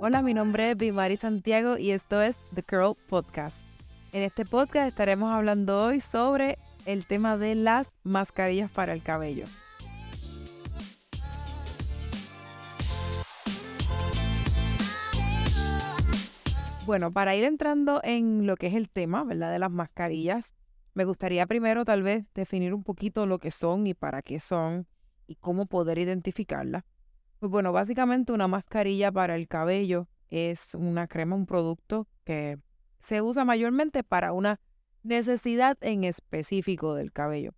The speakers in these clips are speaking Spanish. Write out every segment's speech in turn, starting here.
Hola, mi nombre es Bimari Santiago y esto es The Curl Podcast. En este podcast estaremos hablando hoy sobre el tema de las mascarillas para el cabello. Bueno, para ir entrando en lo que es el tema, ¿verdad? De las mascarillas, me gustaría primero tal vez definir un poquito lo que son y para qué son y cómo poder identificarlas. Pues bueno, básicamente una mascarilla para el cabello es una crema, un producto que se usa mayormente para una necesidad en específico del cabello.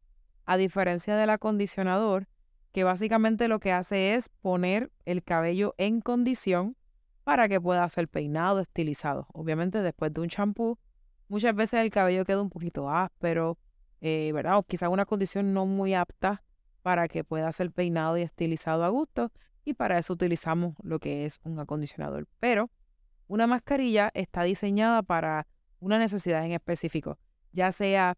A diferencia del acondicionador, que básicamente lo que hace es poner el cabello en condición para que pueda ser peinado, estilizado. Obviamente después de un champú, muchas veces el cabello queda un poquito áspero, eh, ¿verdad? O quizá una condición no muy apta para que pueda ser peinado y estilizado a gusto. Y para eso utilizamos lo que es un acondicionador. Pero una mascarilla está diseñada para una necesidad en específico, ya sea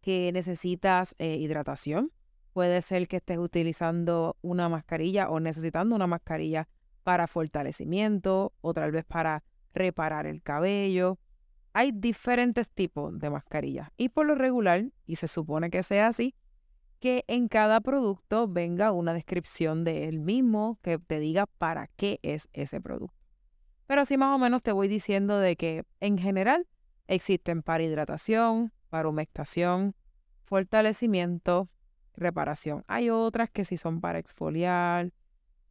que necesitas eh, hidratación, puede ser que estés utilizando una mascarilla o necesitando una mascarilla para fortalecimiento o tal vez para reparar el cabello. Hay diferentes tipos de mascarillas y por lo regular, y se supone que sea así, que en cada producto venga una descripción de él mismo que te diga para qué es ese producto. Pero así más o menos te voy diciendo de que en general existen para hidratación, para humectación, fortalecimiento, reparación. Hay otras que sí son para exfoliar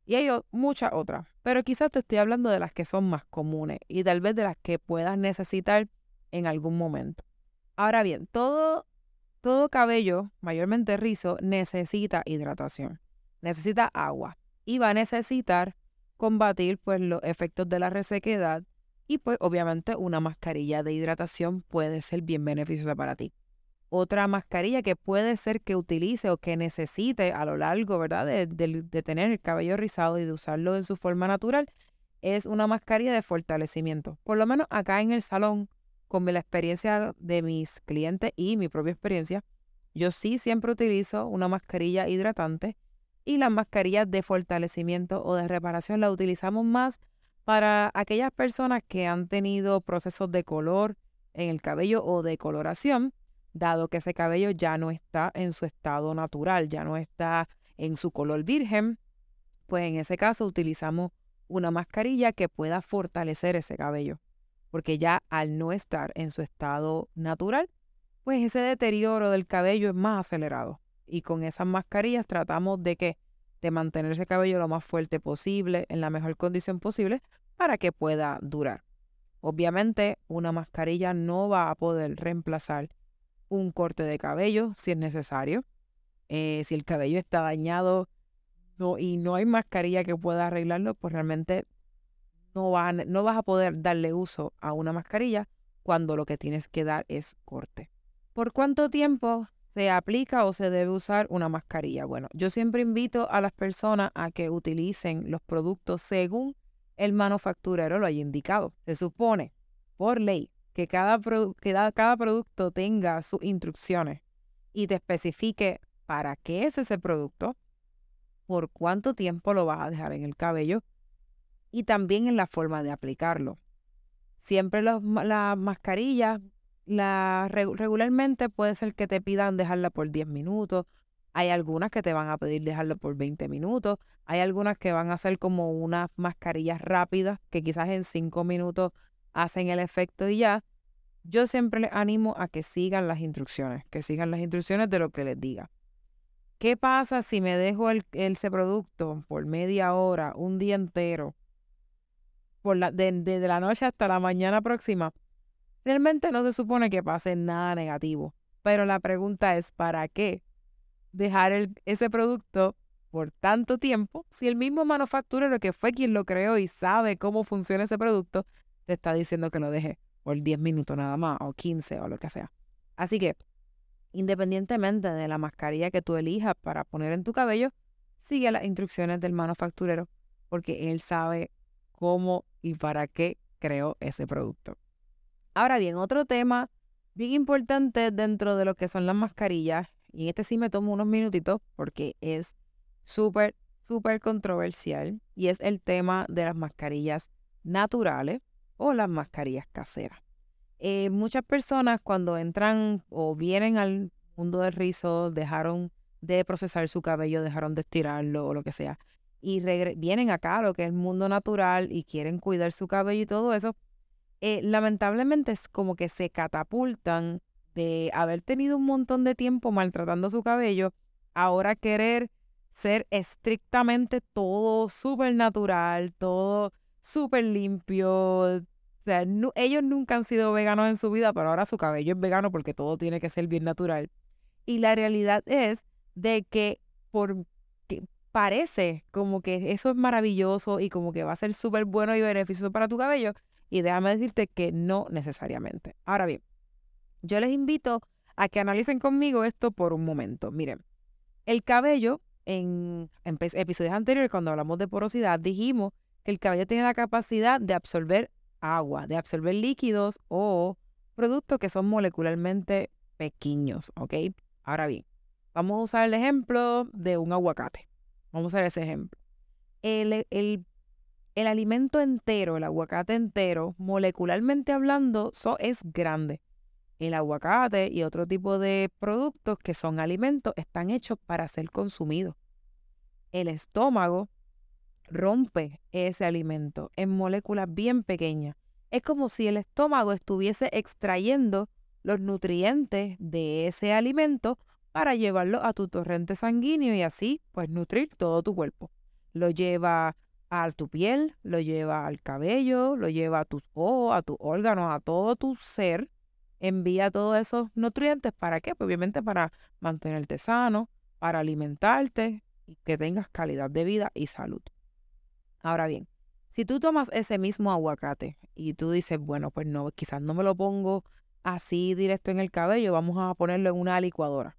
y hay muchas otras. Pero quizás te estoy hablando de las que son más comunes y tal vez de las que puedas necesitar en algún momento. Ahora bien, todo, todo cabello, mayormente rizo, necesita hidratación, necesita agua y va a necesitar combatir pues los efectos de la resequedad y pues obviamente una mascarilla de hidratación puede ser bien beneficiosa para ti. Otra mascarilla que puede ser que utilice o que necesite a lo largo, ¿verdad? De, de tener el cabello rizado y de usarlo en su forma natural es una mascarilla de fortalecimiento. Por lo menos acá en el salón, con la experiencia de mis clientes y mi propia experiencia, yo sí siempre utilizo una mascarilla hidratante y las mascarillas de fortalecimiento o de reparación la utilizamos más para aquellas personas que han tenido procesos de color en el cabello o de coloración, dado que ese cabello ya no está en su estado natural, ya no está en su color virgen, pues en ese caso utilizamos una mascarilla que pueda fortalecer ese cabello, porque ya al no estar en su estado natural, pues ese deterioro del cabello es más acelerado y con esas mascarillas tratamos de que de mantener ese cabello lo más fuerte posible, en la mejor condición posible, para que pueda durar. Obviamente, una mascarilla no va a poder reemplazar un corte de cabello si es necesario. Eh, si el cabello está dañado y no hay mascarilla que pueda arreglarlo, pues realmente no, no vas a poder darle uso a una mascarilla cuando lo que tienes que dar es corte. ¿Por cuánto tiempo se aplica o se debe usar una mascarilla? Bueno, yo siempre invito a las personas a que utilicen los productos según el manufacturero lo haya indicado. Se supone, por ley, que cada, cada producto tenga sus instrucciones y te especifique para qué es ese producto, por cuánto tiempo lo vas a dejar en el cabello y también en la forma de aplicarlo. Siempre las mascarillas la, regularmente puede ser que te pidan dejarla por 10 minutos. Hay algunas que te van a pedir dejarla por 20 minutos. Hay algunas que van a ser como unas mascarillas rápidas que quizás en 5 minutos hacen el efecto y ya. Yo siempre les animo a que sigan las instrucciones, que sigan las instrucciones de lo que les diga. ¿Qué pasa si me dejo el, ese producto por media hora, un día entero, por la, desde la noche hasta la mañana próxima? Realmente no se supone que pase nada negativo, pero la pregunta es, ¿para qué dejar ese producto por tanto tiempo si el mismo manufacturero que fue quien lo creó y sabe cómo funciona ese producto te está diciendo que lo deje por 10 minutos nada más o 15 o lo que sea? Así que, independientemente de la mascarilla que tú elijas para poner en tu cabello, sigue las instrucciones del manufacturero porque él sabe cómo y para qué creó ese producto. Ahora bien, otro tema bien importante dentro de lo que son las mascarillas, y este sí me tomo unos minutitos porque es súper, súper controversial, y es el tema de las mascarillas naturales o las mascarillas caseras. Eh, muchas personas cuando entran o vienen al mundo del rizo dejaron de procesar su cabello, dejaron de estirarlo o lo que sea, y vienen acá lo que es el mundo natural y quieren cuidar su cabello y todo eso, eh, lamentablemente es como que se catapultan de haber tenido un montón de tiempo maltratando su cabello, ahora querer ser estrictamente todo súper natural, todo súper limpio, sea, ellos nunca han sido veganos en su vida, pero ahora su cabello es vegano porque todo tiene que ser bien natural. Y la realidad es de que por parece como que eso es maravilloso y como que va a ser súper bueno y beneficioso para tu cabello. Y déjame decirte que no necesariamente. Ahora bien, yo les invito a que analicen conmigo esto por un momento. Miren, el cabello, en, episodios anteriores, cuando hablamos de porosidad, dijimos que el cabello tiene la capacidad de absorber agua, de absorber líquidos o productos que son molecularmente pequeños, ¿ok? Ahora bien, vamos a usar el ejemplo de un aguacate. Vamos a usar ese ejemplo. El, el, el alimento entero, el aguacate entero, molecularmente hablando, es grande. El aguacate y otro tipo de productos que son alimentos están hechos para ser consumidos. El estómago rompe ese alimento en moléculas bien pequeñas. Es como si el estómago estuviese extrayendo los nutrientes de ese alimento para llevarlo a tu torrente sanguíneo y así pues nutrir todo tu cuerpo. Lo lleva a tu piel, lo lleva al cabello, lo lleva a tus ojos, a tus órganos, a todo tu ser. Envía todos esos nutrientes para qué? Pues obviamente para mantenerte sano, para alimentarte y que tengas calidad de vida y salud. Ahora bien, si tú tomas ese mismo aguacate y tú dices, bueno, pues no, quizás no me lo pongo así directo en el cabello, vamos a ponerlo en una licuadora.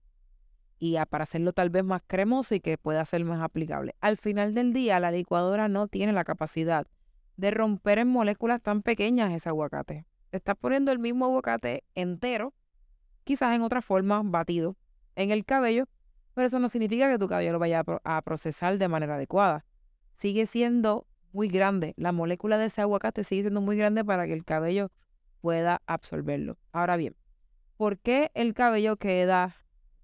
Y para hacerlo tal vez más cremoso y que pueda ser más aplicable. Al final del día, la licuadora no tiene la capacidad de romper en moléculas tan pequeñas ese aguacate. Te estás poniendo el mismo aguacate entero, quizás en otra forma, batido, en el cabello, pero eso no significa que tu cabello lo vaya a procesar de manera adecuada sigue siendo muy grande. La molécula de ese aguacate sigue siendo muy grande para que el cabello pueda absorberlo. Ahora bien, ¿por qué el cabello queda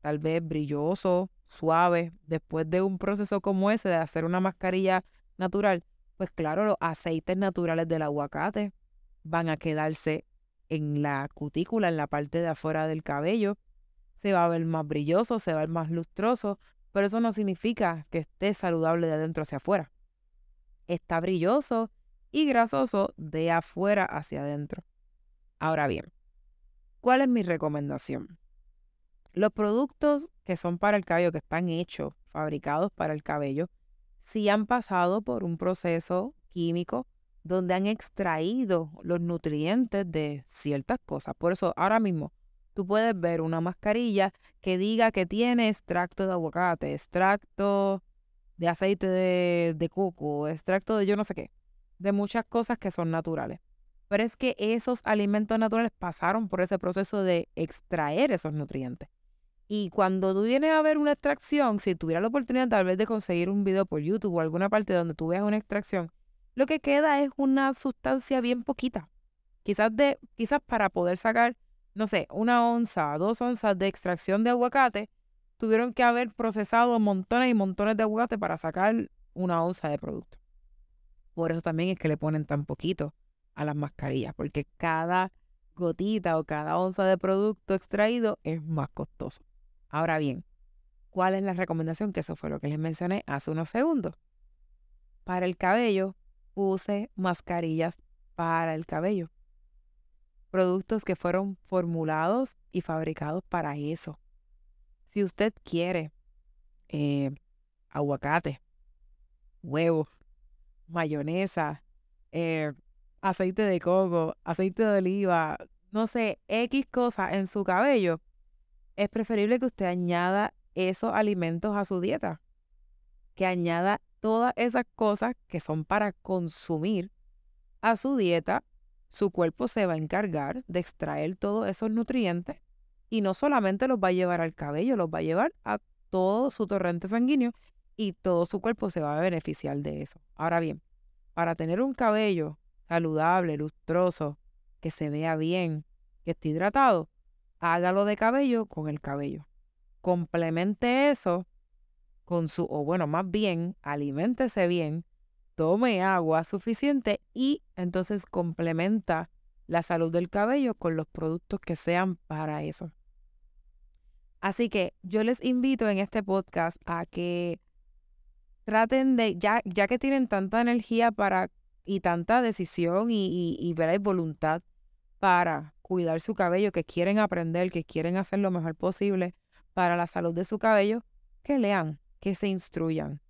tal vez brilloso, suave, después de un proceso como ese de hacer una mascarilla natural? Pues claro, los aceites naturales del aguacate van a quedarse en la cutícula, en la parte de afuera del cabello. Se va a ver más brilloso, se va a ver más lustroso, pero eso no significa que esté saludable de adentro hacia afuera está brilloso y grasoso de afuera hacia adentro. Ahora bien, ¿cuál es mi recomendación? Los productos que son para el cabello, que están hechos, fabricados para el cabello, si han pasado por un proceso químico donde han extraído los nutrientes de ciertas cosas. Por eso ahora mismo tú puedes ver una mascarilla que diga que tiene extracto de aguacate, extracto de aceite de, coco, extracto de yo no sé qué, de muchas cosas que son naturales. Pero es que esos alimentos naturales pasaron por ese proceso de extraer esos nutrientes. Y cuando tú vienes a ver una extracción, si tuvieras la oportunidad tal vez de conseguir un video por YouTube o alguna parte donde tú veas una extracción, lo que queda es una sustancia bien poquita. Quizás, de, quizás para poder sacar, no sé, una onza, dos onzas de extracción de aguacate, tuvieron que haber procesado montones y montones de aguacate para sacar una onza de producto. Por eso también es que le ponen tan poquito a las mascarillas, porque cada gotita o cada onza de producto extraído es más costoso. Ahora bien, ¿cuál es la recomendación? Que eso fue lo que les mencioné hace unos segundos. Para el cabello, use mascarillas para el cabello. Productos que fueron formulados y fabricados para eso. Si usted quiere eh, aguacate, huevo, mayonesa, eh, aceite de coco, aceite de oliva, no sé, X cosas en su cabello, es preferible que usted añada esos alimentos a su dieta. Que añada todas esas cosas que son para consumir a su dieta. Su cuerpo se va a encargar de extraer todos esos nutrientes y no solamente los va a llevar al cabello, los va a llevar a todo su torrente sanguíneo y todo su cuerpo se va a beneficiar de eso. Ahora bien, para tener un cabello saludable, lustroso, que se vea bien, que esté hidratado, hágalo de cabello con el cabello. Complemente eso con su, o bueno, más bien, aliméntese bien, tome agua suficiente y entonces complementa la salud del cabello con los productos que sean para eso. Así que yo les invito en este podcast a que traten de, ya, ya que tienen tanta energía para y tanta decisión y, y, y voluntad para cuidar su cabello, que quieren aprender, que quieren hacer lo mejor posible para la salud de su cabello, que lean, que se instruyan.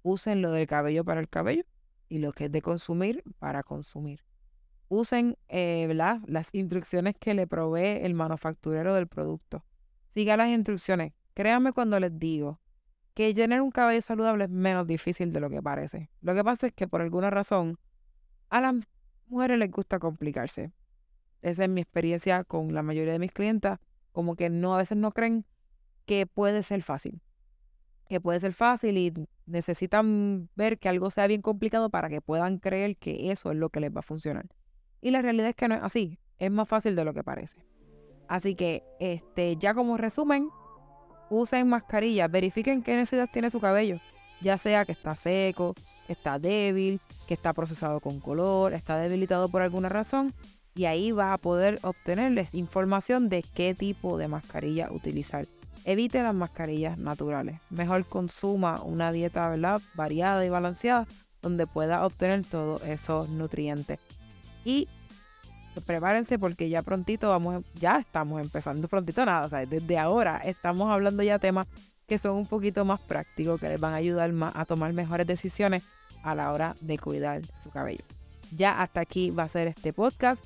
Usen lo del cabello para el cabello y lo que es de consumir para consumir. Usen eh, las instrucciones que le provee el manufacturero del producto. Siga las instrucciones. Créanme cuando les digo que tener un cabello saludable es menos difícil de lo que parece. Lo que pasa es que por alguna razón a las mujeres les gusta complicarse. Esa es mi experiencia con la mayoría de mis clientas, como que no a veces no creen que puede ser fácil. Que puede ser fácil y necesitan ver que algo sea bien complicado para que puedan creer que eso es lo que les va a funcionar. Y la realidad es que no es así, es más fácil de lo que parece. Así que, este, ya como resumen, usen mascarilla, verifiquen qué necesidad tiene su cabello, ya sea que está seco, está débil, que está procesado con color, está debilitado por alguna razón, y ahí va a poder obtenerles información de qué tipo de mascarilla utilizar. Evite las mascarillas naturales. Mejor consuma una dieta ¿verdad? variada y balanceada donde pueda obtener todos esos nutrientes. Y prepárense porque ya prontito vamos, ya estamos empezando prontito nada, desde ahora estamos hablando ya temas que son un poquito más prácticos, que les van a ayudar más a tomar mejores decisiones a la hora de cuidar su cabello. Ya hasta aquí va a ser este podcast.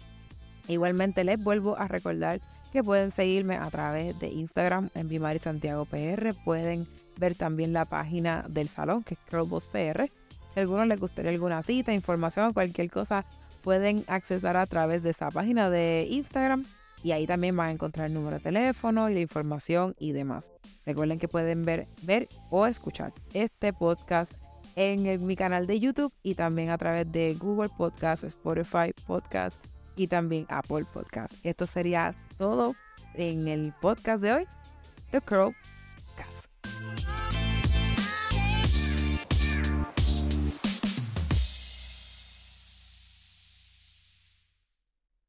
Igualmente les vuelvo a recordar que pueden seguirme a través de Instagram en Bimari Santiago PR. Pueden ver también la página del salón que es Curlboss PR. Si a alguno les gustaría alguna cita, información cualquier cosa, pueden accesar a través de esa página de Instagram y ahí también van a encontrar el número de teléfono y la información y demás. Recuerden que pueden ver, ver o escuchar este podcast en mi canal de YouTube y también a través de Google Podcast, Spotify Podcast y también Apple Podcast. Esto sería todo en el podcast de hoy, The Curl Cast.